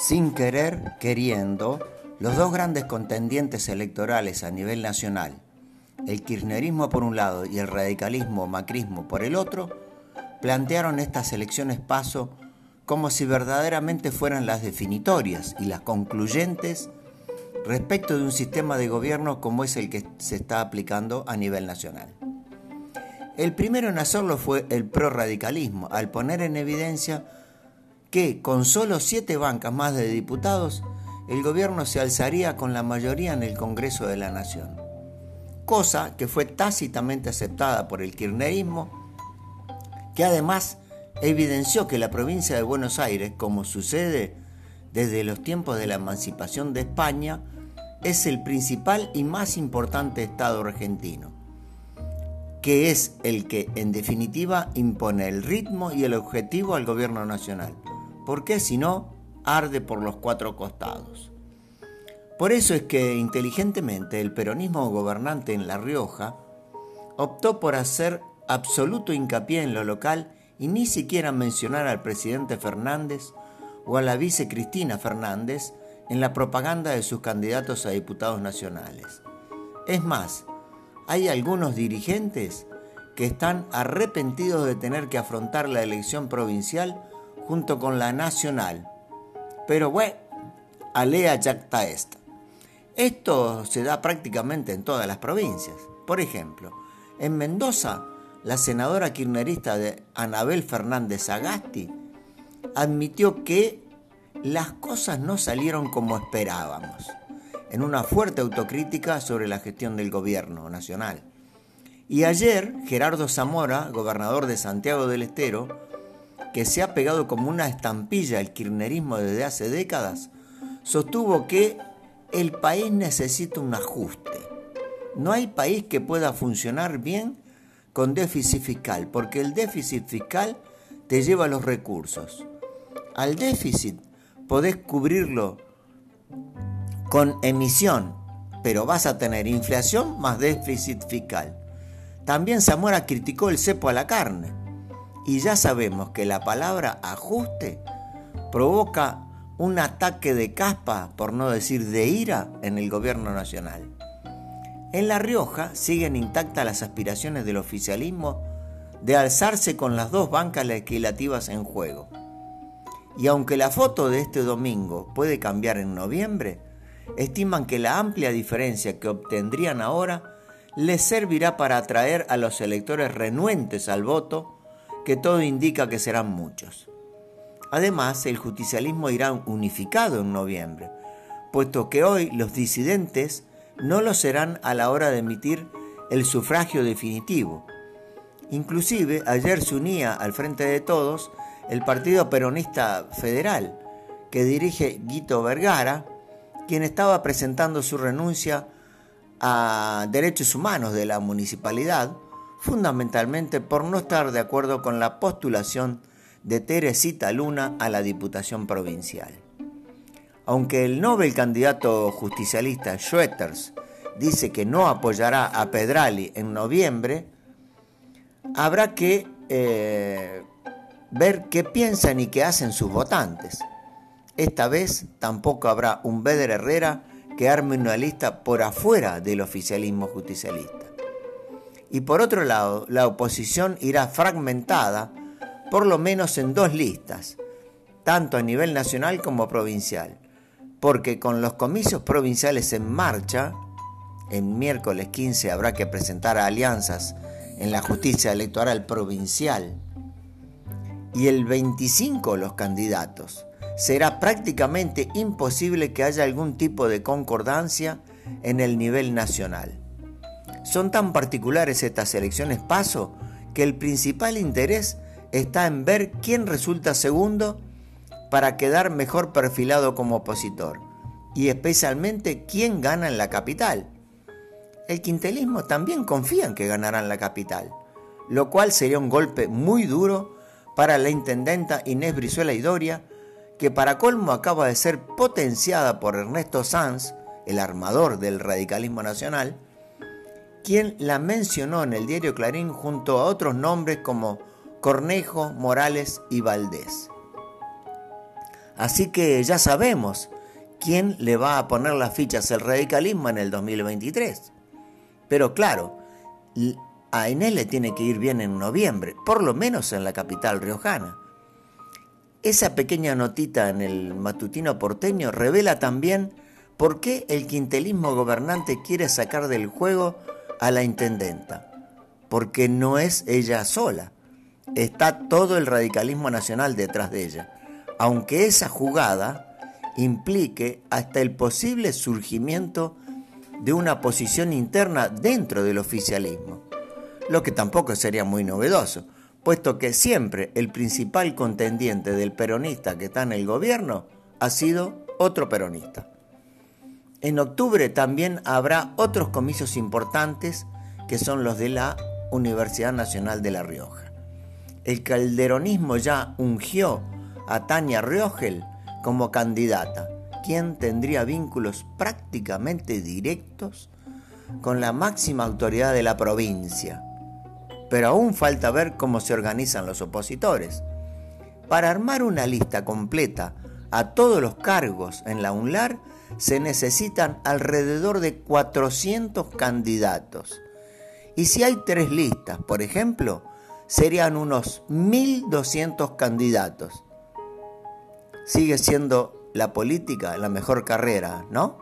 Sin querer, queriendo, los dos grandes contendientes electorales a nivel nacional, el kirchnerismo por un lado y el radicalismo macrismo por el otro, plantearon estas elecciones paso como si verdaderamente fueran las definitorias y las concluyentes respecto de un sistema de gobierno como es el que se está aplicando a nivel nacional. El primero en hacerlo fue el prorradicalismo, al poner en evidencia que con solo siete bancas más de diputados, el gobierno se alzaría con la mayoría en el Congreso de la Nación. Cosa que fue tácitamente aceptada por el kirchnerismo, que además evidenció que la provincia de Buenos Aires, como sucede desde los tiempos de la emancipación de España, es el principal y más importante Estado argentino, que es el que en definitiva impone el ritmo y el objetivo al gobierno nacional porque si no, arde por los cuatro costados. Por eso es que inteligentemente el peronismo gobernante en La Rioja optó por hacer absoluto hincapié en lo local y ni siquiera mencionar al presidente Fernández o a la vice Cristina Fernández en la propaganda de sus candidatos a diputados nacionales. Es más, hay algunos dirigentes que están arrepentidos de tener que afrontar la elección provincial junto con la nacional. Pero bueno, alea jacta esta. Esto se da prácticamente en todas las provincias. Por ejemplo, en Mendoza, la senadora kirchnerista de Anabel Fernández Agasti admitió que las cosas no salieron como esperábamos, en una fuerte autocrítica sobre la gestión del gobierno nacional. Y ayer, Gerardo Zamora, gobernador de Santiago del Estero, que se ha pegado como una estampilla al kirchnerismo desde hace décadas, sostuvo que el país necesita un ajuste. No hay país que pueda funcionar bien con déficit fiscal, porque el déficit fiscal te lleva los recursos. Al déficit podés cubrirlo con emisión, pero vas a tener inflación más déficit fiscal. También Zamora criticó el cepo a la carne y ya sabemos que la palabra ajuste provoca un ataque de caspa, por no decir de ira, en el gobierno nacional. En La Rioja siguen intactas las aspiraciones del oficialismo de alzarse con las dos bancas legislativas en juego. Y aunque la foto de este domingo puede cambiar en noviembre, estiman que la amplia diferencia que obtendrían ahora les servirá para atraer a los electores renuentes al voto que todo indica que serán muchos. Además, el justicialismo irá unificado en noviembre, puesto que hoy los disidentes no lo serán a la hora de emitir el sufragio definitivo. Inclusive ayer se unía al frente de todos el Partido Peronista Federal, que dirige Guito Vergara, quien estaba presentando su renuncia a derechos humanos de la municipalidad, fundamentalmente por no estar de acuerdo con la postulación de Teresita Luna a la Diputación Provincial. Aunque el Nobel candidato justicialista Schwetters dice que no apoyará a Pedrali en noviembre, habrá que eh, ver qué piensan y qué hacen sus votantes. Esta vez tampoco habrá un Beder Herrera que arme una lista por afuera del oficialismo justicialista. Y por otro lado, la oposición irá fragmentada por lo menos en dos listas, tanto a nivel nacional como provincial, porque con los comicios provinciales en marcha, en miércoles 15 habrá que presentar alianzas en la justicia electoral provincial, y el 25 los candidatos. Será prácticamente imposible que haya algún tipo de concordancia en el nivel nacional. Son tan particulares estas elecciones paso que el principal interés está en ver quién resulta segundo para quedar mejor perfilado como opositor y especialmente quién gana en la capital. El quintelismo también confía en que ganarán la capital, lo cual sería un golpe muy duro para la intendenta Inés Brizuela Idoria, que para colmo acaba de ser potenciada por Ernesto Sanz, el armador del radicalismo nacional, quien la mencionó en el diario Clarín junto a otros nombres como Cornejo, Morales y Valdés. Así que ya sabemos quién le va a poner las fichas al radicalismo en el 2023. Pero claro, a Inés le tiene que ir bien en noviembre, por lo menos en la capital riojana. Esa pequeña notita en el matutino porteño revela también por qué el quintelismo gobernante quiere sacar del juego a la intendenta. Porque no es ella sola, está todo el radicalismo nacional detrás de ella aunque esa jugada implique hasta el posible surgimiento de una posición interna dentro del oficialismo, lo que tampoco sería muy novedoso, puesto que siempre el principal contendiente del peronista que está en el gobierno ha sido otro peronista. En octubre también habrá otros comicios importantes que son los de la Universidad Nacional de La Rioja. El calderonismo ya ungió a Tania Riogel como candidata, quien tendría vínculos prácticamente directos con la máxima autoridad de la provincia. Pero aún falta ver cómo se organizan los opositores. Para armar una lista completa a todos los cargos en la UNLAR se necesitan alrededor de 400 candidatos. Y si hay tres listas, por ejemplo, serían unos 1.200 candidatos sigue siendo la política la mejor carrera, ¿no?